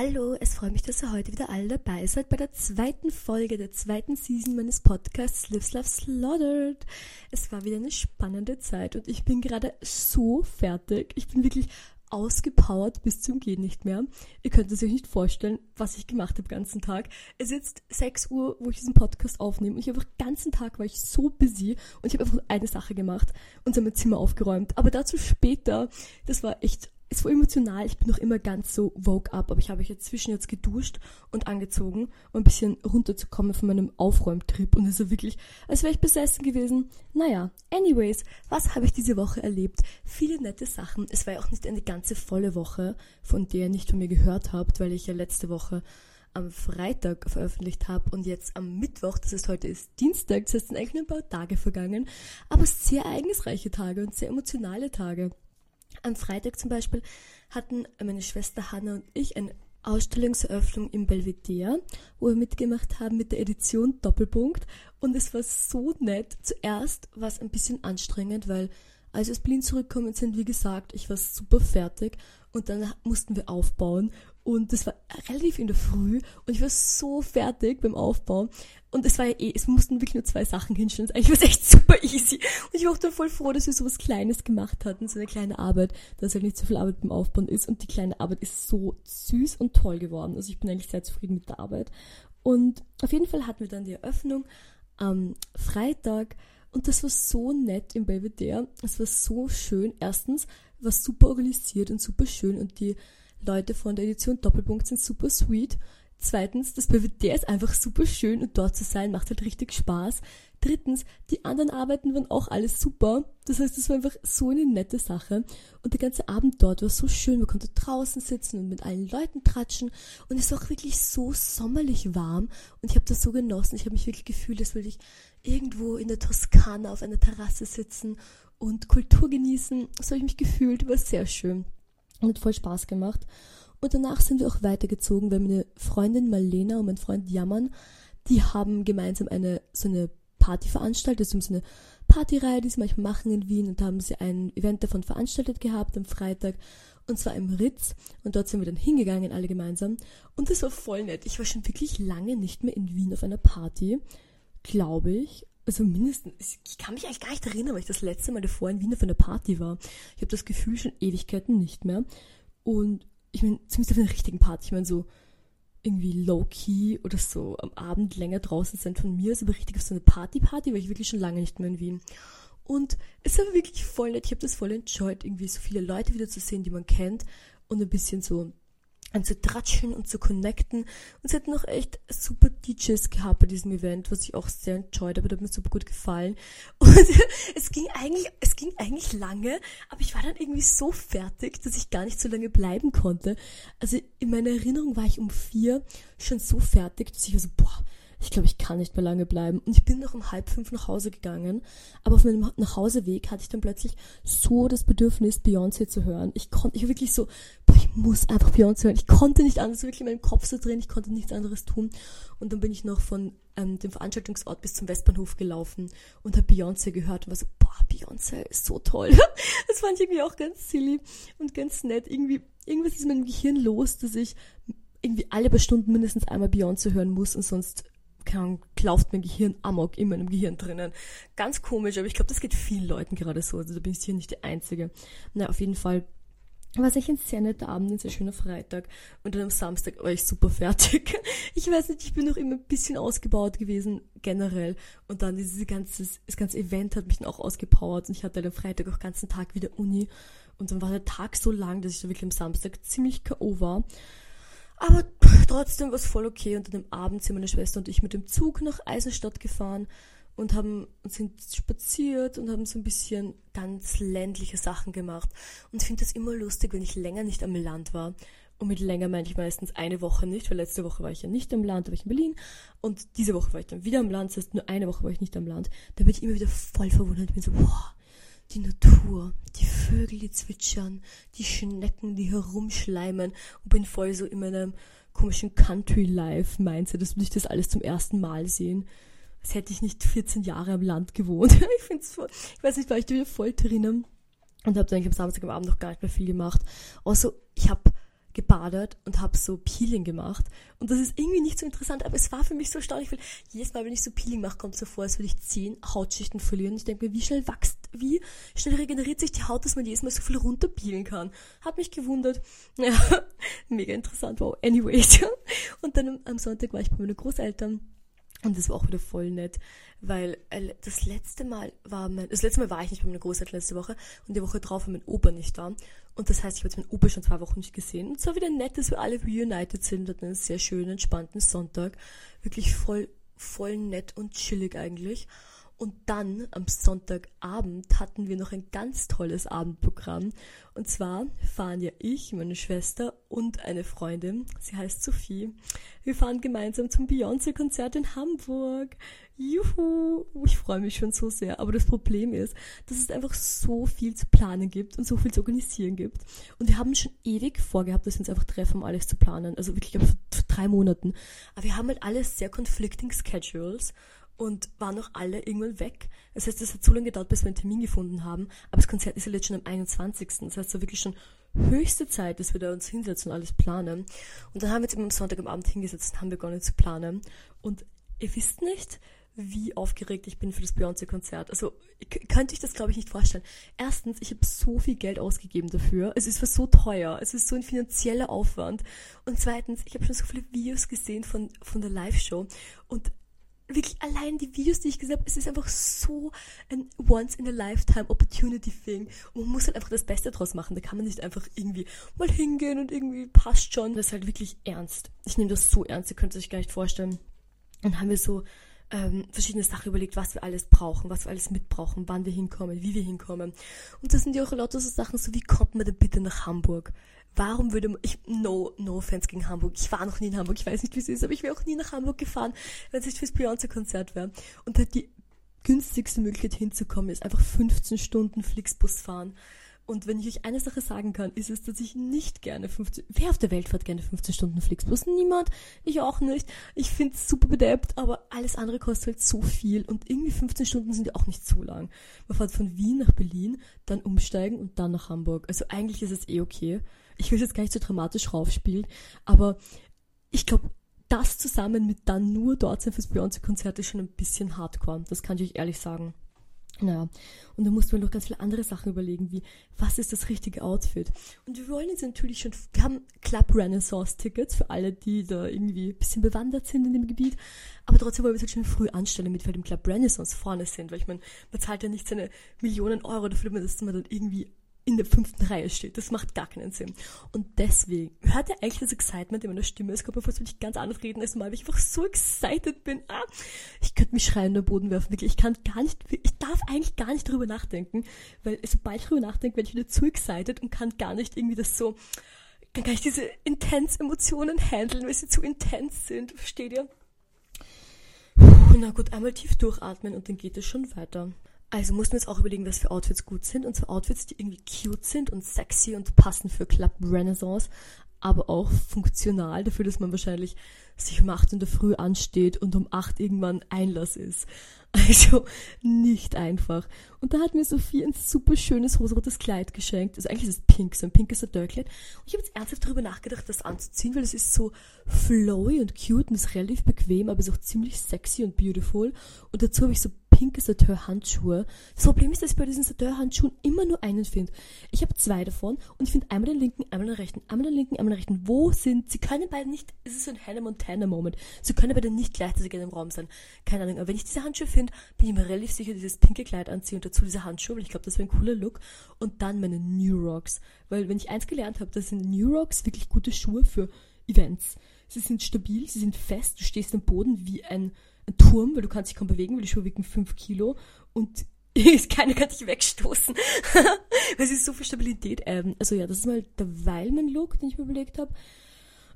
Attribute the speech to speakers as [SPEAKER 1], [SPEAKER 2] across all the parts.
[SPEAKER 1] Hallo, es freut mich, dass ihr heute wieder alle dabei seid bei der zweiten Folge der zweiten Season meines Podcasts Lives Love Slaughtered. Es war wieder eine spannende Zeit und ich bin gerade so fertig. Ich bin wirklich ausgepowert bis zum Gehen nicht mehr. Ihr könnt es euch nicht vorstellen, was ich gemacht habe den ganzen Tag. Es ist jetzt 6 Uhr, wo ich diesen Podcast aufnehme und ich habe den ganzen Tag war ich so busy und ich habe einfach eine Sache gemacht und so mein Zimmer aufgeräumt. Aber dazu später, das war echt es war emotional, ich bin noch immer ganz so woke up, aber ich habe mich jetzt zwischen jetzt geduscht und angezogen, um ein bisschen runterzukommen von meinem Aufräumtrip und es ist wirklich, als wäre ich besessen gewesen. Naja, anyways, was habe ich diese Woche erlebt? Viele nette Sachen. Es war ja auch nicht eine ganze volle Woche, von der ihr nicht von mir gehört habt, weil ich ja letzte Woche am Freitag veröffentlicht habe und jetzt am Mittwoch, das heißt heute ist Dienstag, das heißt sind eigentlich nur ein paar Tage vergangen, aber sehr ereignisreiche Tage und sehr emotionale Tage. Am Freitag zum Beispiel hatten meine Schwester Hanna und ich eine Ausstellungseröffnung im Belvedere, wo wir mitgemacht haben mit der Edition Doppelpunkt. Und es war so nett. Zuerst war es ein bisschen anstrengend, weil als wir aus Berlin zurückkommen sind, wie gesagt, ich war super fertig und dann mussten wir aufbauen und das war relativ in der Früh und ich war so fertig beim Aufbau und es war ja eh, es mussten wirklich nur zwei Sachen hinstellen, eigentlich war es echt super easy und ich war auch dann voll froh, dass wir so was Kleines gemacht hatten, so eine kleine Arbeit, dass halt nicht so viel Arbeit beim Aufbauen ist und die kleine Arbeit ist so süß und toll geworden, also ich bin eigentlich sehr zufrieden mit der Arbeit. Und auf jeden Fall hatten wir dann die Eröffnung am Freitag und das war so nett im Belvedere. Es war so schön. Erstens war super organisiert und super schön und die Leute von der Edition Doppelpunkt sind super sweet. Zweitens, das Belvedere ist einfach super schön und dort zu sein macht halt richtig Spaß. Drittens, die anderen Arbeiten waren auch alles super. Das heißt, es war einfach so eine nette Sache. Und der ganze Abend dort war so schön. Man konnte draußen sitzen und mit allen Leuten tratschen. Und es war auch wirklich so sommerlich warm. Und ich habe das so genossen. Ich habe mich wirklich gefühlt, als würde ich irgendwo in der Toskana auf einer Terrasse sitzen und Kultur genießen. So habe ich mich gefühlt. War sehr schön. Und hat voll Spaß gemacht. Und danach sind wir auch weitergezogen, weil meine Freundin Marlena und mein Freund Jammern, die haben gemeinsam eine, so eine Party veranstaltet. Ist so eine Partyreihe, die sie manchmal machen in Wien. Und da haben sie ein Event davon veranstaltet gehabt am Freitag. Und zwar im Ritz. Und dort sind wir dann hingegangen, alle gemeinsam. Und das war voll nett. Ich war schon wirklich lange nicht mehr in Wien auf einer Party. Glaube ich. Also mindestens, ich kann mich eigentlich gar nicht erinnern, weil ich das letzte Mal davor in Wien auf einer Party war. Ich habe das Gefühl schon Ewigkeiten nicht mehr. Und ich meine, zumindest auf einer richtigen Party. Ich meine, so irgendwie low-key oder so am Abend länger draußen sein von mir, ist aber richtig auf so eine Party-Party, weil ich wirklich schon lange nicht mehr in Wien. Und es war wirklich voll nett, ich habe das voll enjoyed, irgendwie so viele Leute wieder zu sehen, die man kennt und ein bisschen so an zu tratschen und zu connecten. Und sie hatten noch echt super DJs gehabt bei diesem Event, was ich auch sehr enjoyed habe, das hat mir super gut gefallen. Und es ging eigentlich, es ging eigentlich lange, aber ich war dann irgendwie so fertig, dass ich gar nicht so lange bleiben konnte. Also in meiner Erinnerung war ich um vier schon so fertig, dass ich war so, boah, ich glaube, ich kann nicht mehr lange bleiben. Und ich bin noch um halb fünf nach Hause gegangen. Aber auf meinem Nachhauseweg hatte ich dann plötzlich so das Bedürfnis, Beyoncé zu hören. Ich konnte, ich war wirklich so, boah, ich muss einfach Beyoncé hören. Ich konnte nicht anders, wirklich in meinem Kopf so drin, ich konnte nichts anderes tun. Und dann bin ich noch von ähm, dem Veranstaltungsort bis zum Westbahnhof gelaufen und habe Beyoncé gehört und war so, boah, Beyoncé ist so toll. das fand ich irgendwie auch ganz silly und ganz nett. Irgendwie, irgendwas ist in meinem Gehirn los, dass ich irgendwie alle paar Stunden mindestens einmal Beyoncé hören muss und sonst kann, klauft mein Gehirn amok in meinem Gehirn drinnen. Ganz komisch, aber ich glaube, das geht vielen Leuten gerade so. Also da bin ich hier nicht die Einzige. Na, auf jeden Fall war es ein sehr netter Abend, ein sehr schöner Freitag. Und dann am Samstag war ich super fertig. Ich weiß nicht, ich bin noch immer ein bisschen ausgebaut gewesen, generell. Und dann dieses ganze, das ganze Event hat mich dann auch ausgepowert. Und ich hatte am Freitag auch den ganzen Tag wieder Uni. Und dann war der Tag so lang, dass ich da wirklich am Samstag ziemlich K.O. war. Aber trotzdem war es voll okay. Und dann am Abend sind meine Schwester und ich mit dem Zug nach Eisenstadt gefahren und haben sind spaziert und haben so ein bisschen ganz ländliche Sachen gemacht. Und ich finde das immer lustig, wenn ich länger nicht am Land war. Und mit länger meine ich meistens eine Woche nicht, weil letzte Woche war ich ja nicht am Land, da war ich in Berlin. Und diese Woche war ich dann wieder am Land, das heißt nur eine Woche war ich nicht am Land. Da bin ich immer wieder voll verwundert, bin so, boah, die Natur, die Vögel, die zwitschern, die Schnecken, die herumschleimen und bin voll so in meinem komischen Country-Life-Mindset, dass will ich das alles zum ersten Mal sehen. Als hätte ich nicht 14 Jahre am Land gewohnt. ich find's voll, ich weiß nicht, war ich wieder voll drinnen und habe eigentlich am Samstag am Abend noch gar nicht mehr viel gemacht. Außer ich habe gebadet und habe so Peeling gemacht. Und das ist irgendwie nicht so interessant, aber es war für mich so erstaunlich, weil jedes Mal, wenn ich so Peeling mache, kommt es so vor, als würde ich zehn Hautschichten verlieren. Ich denke mir, wie schnell wächst, wie schnell regeneriert sich die Haut, dass man jedes Mal so viel runterpeelen kann. Hat mich gewundert. Ja, mega interessant, wow. Anyways. Und dann am Sonntag war ich bei meinen Großeltern und das war auch wieder voll nett, weil äh, das letzte Mal war mein, das letzte Mal war ich nicht bei meiner Großeltern letzte Woche und die Woche drauf war mein Opa nicht da. Und das heißt, ich habe jetzt meinen Opa schon zwei Wochen nicht gesehen. Und es war wieder nett, dass wir alle reunited sind. Hatten einen sehr schönen, entspannten Sonntag. Wirklich voll, voll nett und chillig eigentlich. Und dann am Sonntagabend hatten wir noch ein ganz tolles Abendprogramm. Und zwar fahren ja ich, meine Schwester und eine Freundin, sie heißt Sophie. Wir fahren gemeinsam zum Beyoncé-Konzert in Hamburg. Juhu! Ich freue mich schon so sehr. Aber das Problem ist, dass es einfach so viel zu planen gibt und so viel zu organisieren gibt. Und wir haben schon ewig vorgehabt, dass wir uns einfach treffen, um alles zu planen. Also wirklich, vor drei Monaten. Aber wir haben halt alles sehr conflicting Schedules und waren noch alle irgendwann weg. Das heißt, es hat so lange gedauert, bis wir einen Termin gefunden haben. Aber das Konzert ist ja jetzt schon am 21. Das heißt, so wirklich schon höchste Zeit, dass wir da uns hinsetzen und alles planen. Und dann haben wir uns immer am Sonntag am Abend hingesetzt und haben begonnen zu planen. Und ihr wisst nicht, wie aufgeregt ich bin für das Beyoncé-Konzert. Also könnte ich das, glaube ich, nicht vorstellen. Erstens, ich habe so viel Geld ausgegeben dafür. Es ist so teuer. Es ist so ein finanzieller Aufwand. Und zweitens, ich habe schon so viele Videos gesehen von, von der Live-Show. Und wirklich allein die Videos, die ich gesehen habe, es ist einfach so ein Once-in-a-Lifetime-Opportunity-Thing. Und man muss halt einfach das Beste draus machen. Da kann man nicht einfach irgendwie mal hingehen und irgendwie passt schon. Das ist halt wirklich ernst. Ich nehme das so ernst, ihr könnt es euch gar nicht vorstellen. Und haben wir so ähm, verschiedene Sachen überlegt, was wir alles brauchen, was wir alles mitbrauchen, wann wir hinkommen, wie wir hinkommen. Und das sind ja auch lauter so Sachen, so wie kommt man denn bitte nach Hamburg? Warum würde man, ich, no, no offense gegen Hamburg. Ich war noch nie in Hamburg, ich weiß nicht, wie es ist, aber ich wäre auch nie nach Hamburg gefahren, wenn es nicht fürs Beyoncé-Konzert wäre. Und halt die günstigste Möglichkeit hinzukommen ist einfach 15 Stunden Flixbus fahren. Und wenn ich euch eine Sache sagen kann, ist es, dass ich nicht gerne 15, wer auf der Welt fährt gerne 15 Stunden Flixbus? Niemand. Ich auch nicht. Ich finde es super bedeppt, aber alles andere kostet halt so viel. Und irgendwie 15 Stunden sind ja auch nicht so lang. Man fährt von Wien nach Berlin, dann umsteigen und dann nach Hamburg. Also eigentlich ist es eh okay. Ich will es jetzt gar nicht so dramatisch raufspielen, aber ich glaube, das zusammen mit dann nur dort sein fürs Beyoncé-Konzert ist schon ein bisschen hardcore. Das kann ich euch ehrlich sagen. Naja, und da mussten wir noch ganz viele andere Sachen überlegen, wie, was ist das richtige Outfit? Und wir wollen jetzt natürlich schon, wir haben Club Renaissance Tickets für alle, die da irgendwie ein bisschen bewandert sind in dem Gebiet, aber trotzdem wollen wir es halt schon früh anstellen, damit wir halt im Club Renaissance vorne sind, weil ich meine, man zahlt ja nicht seine Millionen Euro dafür, dass man dann irgendwie in der fünften Reihe steht. Das macht gar keinen Sinn. Und deswegen, hört ihr eigentlich das Excitement in meiner Stimme? Es kommt mir vor, als würde ich ganz anders reden als normal, weil ich einfach so excited bin. Ah, ich könnte mich schreien in den Boden werfen. Wirklich, ich kann gar nicht, ich darf eigentlich gar nicht drüber nachdenken, weil sobald ich drüber nachdenke, werde ich wieder zu excited und kann gar nicht irgendwie das so, kann gar nicht diese intense Emotionen handeln, weil sie zu intens sind. Versteht ihr? Na gut, einmal tief durchatmen und dann geht es schon weiter. Also muss man jetzt auch überlegen, was für Outfits gut sind. Und zwar Outfits, die irgendwie cute sind und sexy und passen für Club Renaissance, aber auch funktional dafür, dass man wahrscheinlich sich um 8 in der Früh ansteht und um 8 irgendwann Einlass ist. Also nicht einfach. Und da hat mir Sophie ein super schönes rosarotes Kleid geschenkt. Also eigentlich ist es pink, so ein pinkes Sadörkleid. Und ich habe jetzt ernsthaft darüber nachgedacht, das anzuziehen, weil es ist so flowy und cute und ist relativ bequem, aber ist auch ziemlich sexy und beautiful. Und dazu habe ich so pinke Sateur-Handschuhe. Das Problem ist, dass ich bei diesen Sateur-Handschuhen immer nur einen finde. Ich habe zwei davon und ich finde einmal den linken, einmal den rechten, einmal den linken, einmal den rechten. Wo sind sie? Können beide nicht, es ist so ein Hannah Montana-Moment. Sie können beide nicht gleichzeitig in dem Raum sein. Keine Ahnung. Aber wenn ich diese Handschuhe finde, bin ich mir relativ sicher, dieses pinke Kleid anziehe und dazu diese Handschuhe, weil ich glaube, das wäre ein cooler Look. Und dann meine New Rocks. Weil wenn ich eins gelernt habe, das sind New Rocks wirklich gute Schuhe für Events. Sie sind stabil, sie sind fest, du stehst am Boden wie ein Turm, weil du kannst dich kaum bewegen, weil die Schuhe wiegen 5 Kilo und keiner kann dich wegstoßen. es ist so viel Stabilität. Ähm, also ja, das ist mal der Weilman-Look, den ich mir überlegt habe.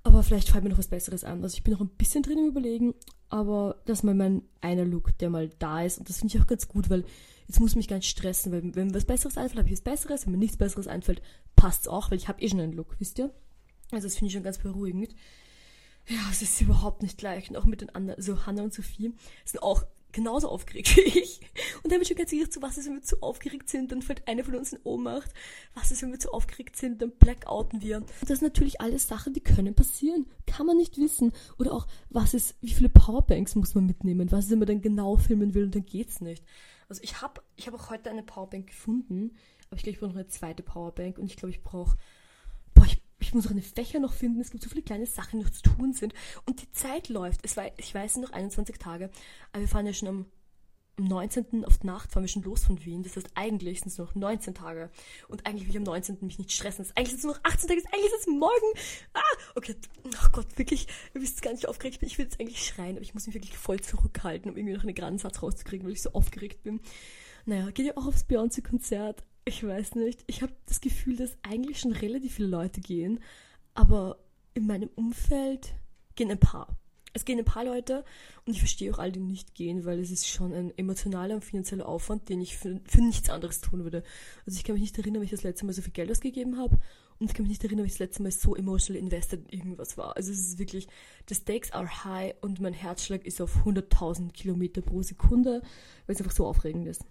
[SPEAKER 1] Aber vielleicht fällt mir noch was Besseres an. Also ich bin noch ein bisschen drin im Überlegen, aber das ist mal mein einer Look, der mal da ist. Und das finde ich auch ganz gut, weil jetzt muss ich mich gar nicht stressen, weil wenn mir was Besseres einfällt, habe ich was Besseres. Wenn mir nichts Besseres einfällt, passt es auch, weil ich habe eh schon einen Look, wisst ihr? Also das finde ich schon ganz beruhigend. Ja, es ist überhaupt nicht gleich. Und auch mit den anderen, so Hannah und Sophie, sind auch genauso aufgeregt wie ich. Und dann bin ich schon ganz sicher, zu was ist, wenn wir zu aufgeregt sind, dann fällt eine von uns in Ohnmacht. Was ist, wenn wir zu aufgeregt sind, dann blackouten wir. Und das sind natürlich alles Sachen, die können passieren. Kann man nicht wissen. Oder auch, was ist, wie viele Powerbanks muss man mitnehmen? Was ist, wenn man dann genau filmen will und dann geht's nicht. Also ich habe ich hab auch heute eine Powerbank gefunden, aber ich glaube, ich brauche noch eine zweite Powerbank und ich glaube, ich brauche, ich muss auch eine Fächer noch finden, es gibt so viele kleine Sachen, die noch zu tun sind. Und die Zeit läuft. Es war, ich weiß noch 21 Tage, aber wir fahren ja schon am, am 19. auf die Nacht, fahren wir schon los von Wien. Das heißt, eigentlich sind es noch 19 Tage. Und eigentlich will ich am 19. mich nicht stressen. Eigentlich sind es nur noch 18 Tage, eigentlich ist es morgen. Ah, okay. Ach oh Gott, wirklich, ihr wisst gar nicht, wie aufgeregt ich bin. Ich will jetzt eigentlich schreien, aber ich muss mich wirklich voll zurückhalten, um irgendwie noch einen geraden Satz rauszukriegen, weil ich so aufgeregt bin. Naja, geht ja auch aufs Beyoncé-Konzert ich weiß nicht, ich habe das Gefühl, dass eigentlich schon relativ viele Leute gehen, aber in meinem Umfeld gehen ein paar. Es gehen ein paar Leute und ich verstehe auch alle, die nicht gehen, weil es ist schon ein emotionaler und finanzieller Aufwand, den ich für, für nichts anderes tun würde. Also ich kann mich nicht erinnern, wenn ich das letzte Mal so viel Geld ausgegeben habe und ich kann mich nicht erinnern, wenn ich das letzte Mal so emotional invested in irgendwas war. Also es ist wirklich, the stakes are high und mein Herzschlag ist auf 100.000 Kilometer pro Sekunde, weil es einfach so aufregend ist.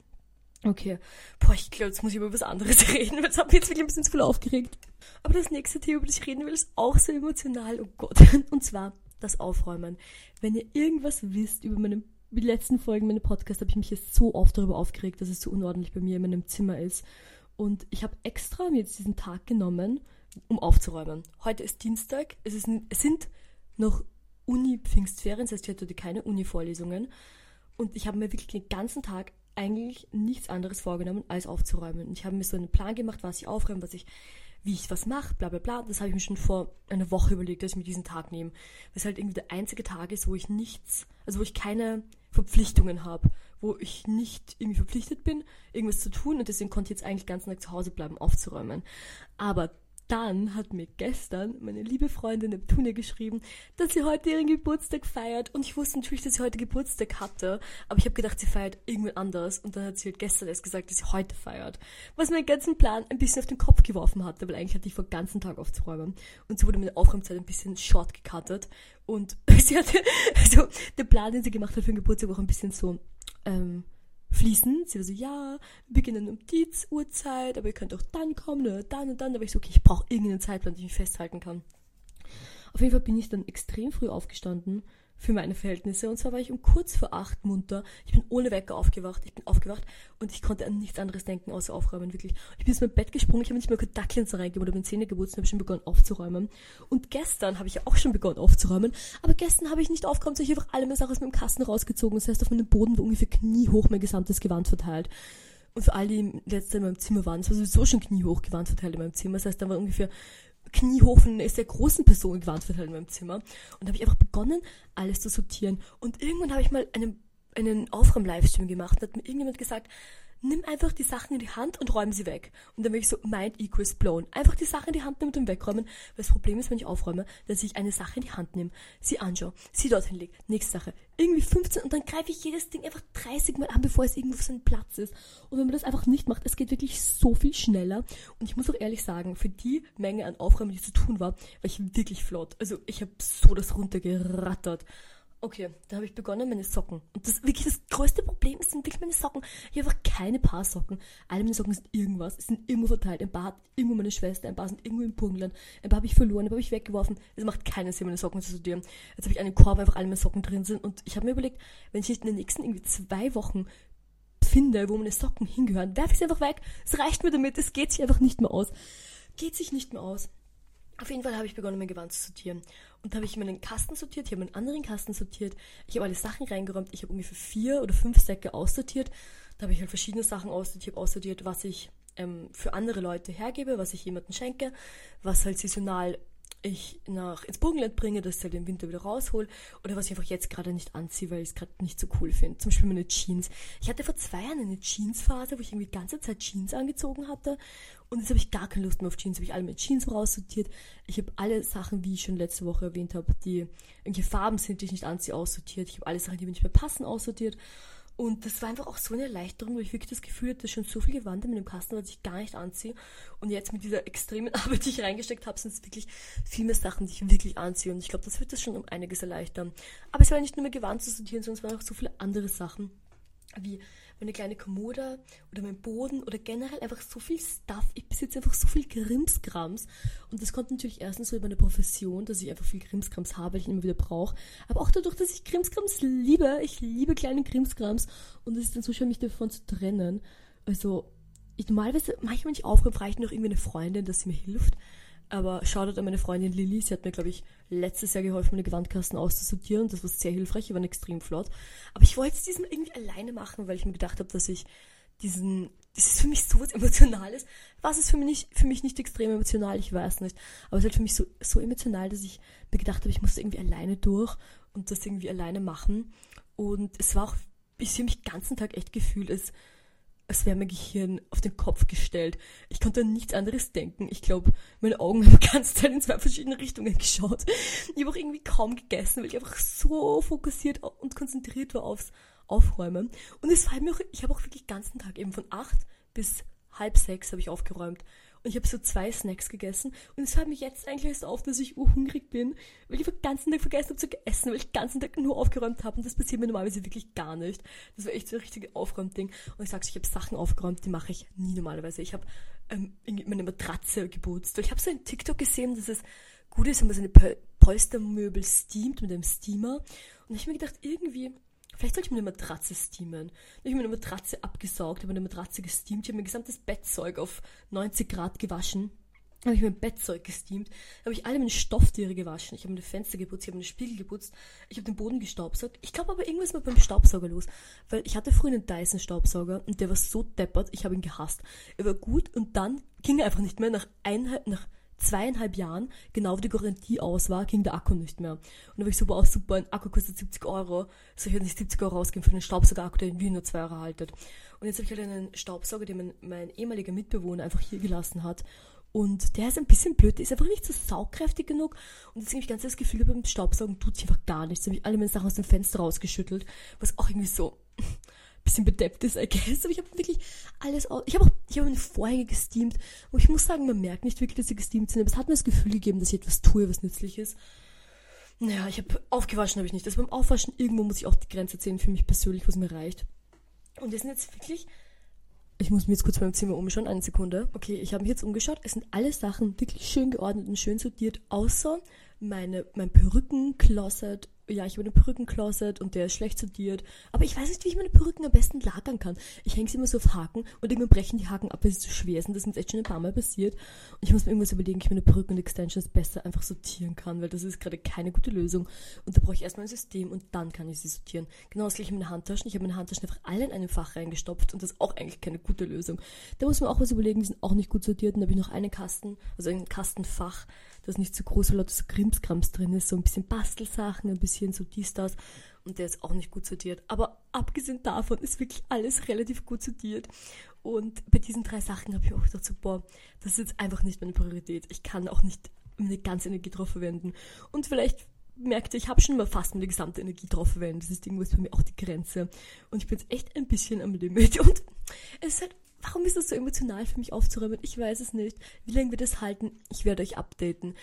[SPEAKER 1] Okay. Boah, ich glaube, jetzt muss ich über was anderes reden, weil es hat mich jetzt wirklich ein bisschen zu viel aufgeregt. Aber das nächste Thema, über das ich reden will, ist auch so emotional. Oh Gott. Und zwar das Aufräumen. Wenn ihr irgendwas wisst über meine die letzten Folgen meiner Podcast, habe ich mich jetzt so oft darüber aufgeregt, dass es so unordentlich bei mir in meinem Zimmer ist. Und ich habe extra mir jetzt diesen Tag genommen, um aufzuräumen. Heute ist Dienstag. Es, ist, es sind noch Uni-Pfingstferien, das heißt, ich hatte keine Uni-Vorlesungen. Und ich habe mir wirklich den ganzen Tag eigentlich nichts anderes vorgenommen, als aufzuräumen. Ich habe mir so einen Plan gemacht, was ich aufräume, was ich, wie ich was mache, bla bla bla. Das habe ich mir schon vor einer Woche überlegt, dass ich mir diesen Tag nehme. Was halt irgendwie der einzige Tag ist, wo ich nichts, also wo ich keine Verpflichtungen habe, wo ich nicht irgendwie verpflichtet bin, irgendwas zu tun und deswegen konnte ich jetzt eigentlich den ganzen Tag zu Hause bleiben, aufzuräumen. Aber dann hat mir gestern meine liebe Freundin Neptune geschrieben, dass sie heute ihren Geburtstag feiert. Und ich wusste natürlich, dass sie heute Geburtstag hatte. Aber ich habe gedacht, sie feiert irgendwie anders. Und dann hat sie halt gestern erst gesagt, dass sie heute feiert. Was meinen ganzen Plan ein bisschen auf den Kopf geworfen hatte, weil eigentlich hatte ich vor ganzen Tag aufzuräumen. Und so wurde meine Aufräumzeit ein bisschen short gecuttet. Und sie hatte, also der Plan, den sie gemacht hat für den Geburtstag, war auch ein bisschen so, ähm, fließen. Sie war so, ja, wir beginnen um die Uhrzeit, aber ihr könnt auch dann kommen oder dann und dann. Da war ich so, okay, ich brauche irgendeinen Zeitplan, den ich festhalten kann. Auf jeden Fall bin ich dann extrem früh aufgestanden für meine Verhältnisse. Und zwar war ich um kurz vor acht munter. Ich bin ohne Wecker aufgewacht. Ich bin aufgewacht und ich konnte an nichts anderes denken, außer aufräumen, wirklich. Ich bin aus meinem Bett gesprungen, ich habe nicht mehr Kontaktlinsen reingegeben oder meine Zähne geputzt und habe schon begonnen aufzuräumen. Und gestern habe ich ja auch schon begonnen aufzuräumen, aber gestern habe ich nicht aufgeräumt, sondern ich habe einfach alle meine Sachen aus meinem Kasten rausgezogen. Das heißt, auf meinem Boden war ungefähr kniehoch mein gesamtes Gewand verteilt. Und für alle, die letztes in meinem Zimmer waren, es war sowieso schon kniehoch Gewand verteilt in meinem Zimmer. Das heißt, da war ungefähr Kniehoch von einer sehr großen Person gewarnt verteilt in meinem Zimmer. Und da habe ich einfach begonnen, alles zu sortieren. Und irgendwann habe ich mal einen, einen Aufräum-Livestream gemacht und hat mir irgendjemand gesagt, nimm einfach die Sachen in die Hand und räume sie weg. Und dann bin ich so, mind equals blown. Einfach die Sachen in die Hand nehmen und wegräumen. Weil das Problem ist, wenn ich aufräume, dass ich eine Sache in die Hand nehme, sie anschaue, sie dorthin lege, nächste Sache, irgendwie 15 und dann greife ich jedes Ding einfach 30 Mal an, bevor es irgendwo auf seinem Platz ist. Und wenn man das einfach nicht macht, es geht wirklich so viel schneller. Und ich muss auch ehrlich sagen, für die Menge an Aufräumen, die zu tun war, war ich wirklich flott. Also ich habe so das runtergerattert. Okay, da habe ich begonnen, meine Socken. Und das wirklich das größte Problem sind wirklich meine Socken. Ich habe einfach keine Paar Socken. Alle meine Socken sind irgendwas. Sie sind irgendwo verteilt. Ein paar hat irgendwo meine Schwester, ein paar sind irgendwo im Burgenland. Ein paar habe ich verloren, ein paar habe ich weggeworfen. Es macht keinen Sinn, meine Socken zu sortieren. Jetzt habe ich einen Korb, wo einfach alle meine Socken drin sind. Und ich habe mir überlegt, wenn ich nicht in den nächsten irgendwie zwei Wochen finde, wo meine Socken hingehören, werfe ich sie einfach weg. Es reicht mir damit. Es geht sich einfach nicht mehr aus. Geht sich nicht mehr aus. Auf jeden Fall habe ich begonnen, mein Gewand zu sortieren. Und da habe ich meinen Kasten sortiert, ich habe meinen anderen Kasten sortiert, ich habe alle Sachen reingeräumt, ich habe ungefähr vier oder fünf Säcke aussortiert. Da habe ich halt verschiedene Sachen aussortiert, ich habe aussortiert, was ich ähm, für andere Leute hergebe, was ich jemandem schenke, was halt saisonal ich nach ins Burgenland bringe, dass ich halt im Winter wieder raushol oder was ich einfach jetzt gerade nicht anziehe, weil ich es gerade nicht so cool finde. Zum Beispiel meine Jeans. Ich hatte vor zwei Jahren eine Jeansphase, wo ich irgendwie die ganze Zeit Jeans angezogen hatte und jetzt habe ich gar keine Lust mehr auf Jeans. Habe ich alle meine Jeans raussortiert. Ich habe alle Sachen, wie ich schon letzte Woche erwähnt habe, die irgendwelche Farben sind, die ich nicht anziehe, aussortiert. Ich habe alle Sachen, die mir nicht mehr passen, aussortiert. Und das war einfach auch so eine Erleichterung, weil ich wirklich das Gefühl hatte, schon so viel gewandert mit dem Kasten, was ich gar nicht anziehe. Und jetzt mit dieser extremen Arbeit, die ich reingesteckt habe, sind es wirklich viel mehr Sachen, die ich wirklich anziehe. Und ich glaube, das wird das schon um einiges erleichtern. Aber es war nicht nur mehr Gewand zu sortieren, sondern es waren auch so viele andere Sachen, wie meine kleine Kommode oder mein Boden oder generell einfach so viel Stuff. Ich besitze einfach so viel Krimskrams. Und das kommt natürlich erstens so über meine Profession, dass ich einfach viel Krimskrams habe, weil ich ihn immer wieder brauche. Aber auch dadurch, dass ich Krimskrams liebe. Ich liebe kleine Krimskrams. Und es ist dann so schwer, mich davon zu trennen. Also, ich normalerweise, manchmal nicht aufräumen, reicht noch irgendwie eine Freundin, dass sie mir hilft. Aber Shoutout an meine Freundin Lilly. Sie hat mir, glaube ich, letztes Jahr geholfen, meine Gewandkasten auszusortieren. Das war sehr hilfreich. Die waren extrem flott. Aber ich wollte es diesmal irgendwie alleine machen, weil ich mir gedacht habe, dass ich diesen, das ist für mich so was Emotionales. Was ist für mich nicht, für mich nicht extrem emotional? Ich weiß nicht. Aber es ist halt für mich so, so emotional, dass ich mir gedacht habe, ich muss irgendwie alleine durch und das irgendwie alleine machen. Und es war auch, ich sehe mich den ganzen Tag echt gefühlt, als als wäre mein Gehirn auf den Kopf gestellt. Ich konnte an nichts anderes denken. Ich glaube, meine Augen haben ganz Zeit in zwei verschiedene Richtungen geschaut. Ich habe auch irgendwie kaum gegessen, weil ich einfach so fokussiert und konzentriert war aufs Aufräumen. Und es war mir auch, ich habe auch wirklich den ganzen Tag eben von acht bis halb sechs habe ich aufgeräumt. Und ich habe so zwei Snacks gegessen. Und es fällt mir jetzt eigentlich erst auf, dass ich urhungrig bin, weil ich den ganzen Tag vergessen habe zu essen, weil ich den ganzen Tag nur aufgeräumt habe. Und das passiert mir normalerweise wirklich gar nicht. Das war echt so ein richtiges Aufräumding. Und ich sag's, ich habe Sachen aufgeräumt, die mache ich nie normalerweise. Ich habe ähm, meine Matratze geputzt. Ich habe so ein TikTok gesehen, dass es gut ist, wenn man seine Polstermöbel steamt mit einem Steamer. Und ich habe mir gedacht, irgendwie Vielleicht sollte ich mir eine Matratze steamen. Ich habe mir eine Matratze abgesaugt, habe eine Matratze gesteamt, ich habe mein gesamtes Bettzeug auf 90 Grad gewaschen. Habe ich mein Bettzeug gesteamt, habe ich alle meine Stofftiere gewaschen, ich habe meine Fenster geputzt, ich habe meine Spiegel geputzt, ich habe den Boden gestaubsaugt. Ich glaube aber irgendwas mal beim Staubsauger los, weil ich hatte früher einen Dyson Staubsauger und der war so deppert, ich habe ihn gehasst. Er war gut und dann ging er einfach nicht mehr nach eineinhalb, nach zweieinhalb Jahren, genau wie die Garantie aus war, ging der Akku nicht mehr. Und da war ich so, wow, super, ein Akku kostet 70 Euro. So, ich hätte nicht 70 Euro ausgeben für einen Staubsauger-Akku, der irgendwie nur zwei Jahre haltet. Und jetzt habe ich halt einen Staubsauger, den mein, mein ehemaliger Mitbewohner einfach hier gelassen hat. Und der ist ein bisschen blöd, der ist einfach nicht so saugkräftig genug. Und deswegen habe ich ganz das Gefühl, beim Staubsaugen tut sich einfach gar nichts. Da habe ich alle meine Sachen aus dem Fenster rausgeschüttelt, was auch irgendwie so bisschen bedeppt ist, I guess. Aber ich habe wirklich alles aus. Ich habe auch, ich habe eine Vorhänge gesteamt. Und ich muss sagen, man merkt nicht wirklich, dass sie gesteamt sind. Aber es hat mir das Gefühl gegeben, dass ich etwas tue, was nützlich ist. Naja, ich habe aufgewaschen, habe ich nicht. Das beim Aufwaschen, irgendwo muss ich auch die Grenze ziehen für mich persönlich, was mir reicht. Und das sind jetzt wirklich. Ich muss mir jetzt kurz beim Zimmer umschauen, eine Sekunde. Okay, ich habe mich jetzt umgeschaut. Es sind alle Sachen wirklich schön geordnet und schön sortiert, außer meine, mein Perückencloset ja, ich habe eine Perückencloset und der ist schlecht sortiert. Aber ich weiß nicht, wie ich meine Perücken am besten lagern kann. Ich hänge sie immer so auf Haken und irgendwann brechen die Haken ab, weil sie zu schwer sind. Das ist mir echt schon ein paar Mal passiert. Und ich muss mir irgendwas überlegen, wie ich meine Perücken und Extensions besser einfach sortieren kann, weil das ist gerade keine gute Lösung. Und da brauche ich erstmal ein System und dann kann ich sie sortieren. Genau das gleiche mit meine Handtaschen. Ich habe meine Handtaschen einfach alle in einem Fach reingestopft und das ist auch eigentlich keine gute Lösung. Da muss man auch was überlegen, die sind auch nicht gut sortiert. Und da habe ich noch einen Kasten, also ein Kastenfach das nicht so groß, lauter so Krimskrams drin ist, so ein bisschen Bastelsachen, ein bisschen so dies, das. Und der ist auch nicht gut sortiert. Aber abgesehen davon ist wirklich alles relativ gut sortiert. Und bei diesen drei Sachen habe ich auch gedacht, so, boah, das ist jetzt einfach nicht meine Priorität. Ich kann auch nicht meine ganze Energie drauf verwenden. Und vielleicht merkte, ich habe schon mal fast meine gesamte Energie drauf verwendet. Das ist irgendwo bei mir auch die Grenze. Und ich bin jetzt echt ein bisschen am Limit. Und es ist halt Warum ist das so emotional für mich aufzuräumen? Ich weiß es nicht. Wie lange wird es halten? Ich werde euch updaten.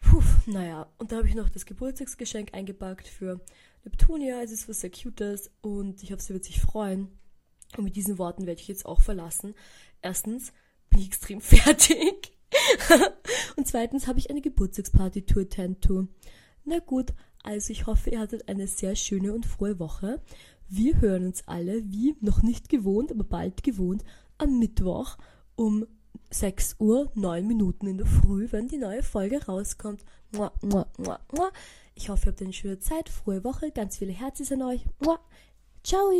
[SPEAKER 1] Puh, naja. Und da habe ich noch das Geburtstagsgeschenk eingepackt für Neptunia. Es ist was sehr Cutes und ich hoffe, sie wird sich freuen. Und mit diesen Worten werde ich jetzt auch verlassen. Erstens bin ich extrem fertig. und zweitens habe ich eine Geburtstagsparty to attend to. Na gut, also ich hoffe, ihr hattet eine sehr schöne und frohe Woche. Wir hören uns alle, wie noch nicht gewohnt, aber bald gewohnt, am Mittwoch um 6 Uhr 9 Minuten in der Früh, wenn die neue Folge rauskommt. Ich hoffe, ihr habt eine schöne Zeit, frohe Woche, ganz viele Herzchen an euch. Ciao!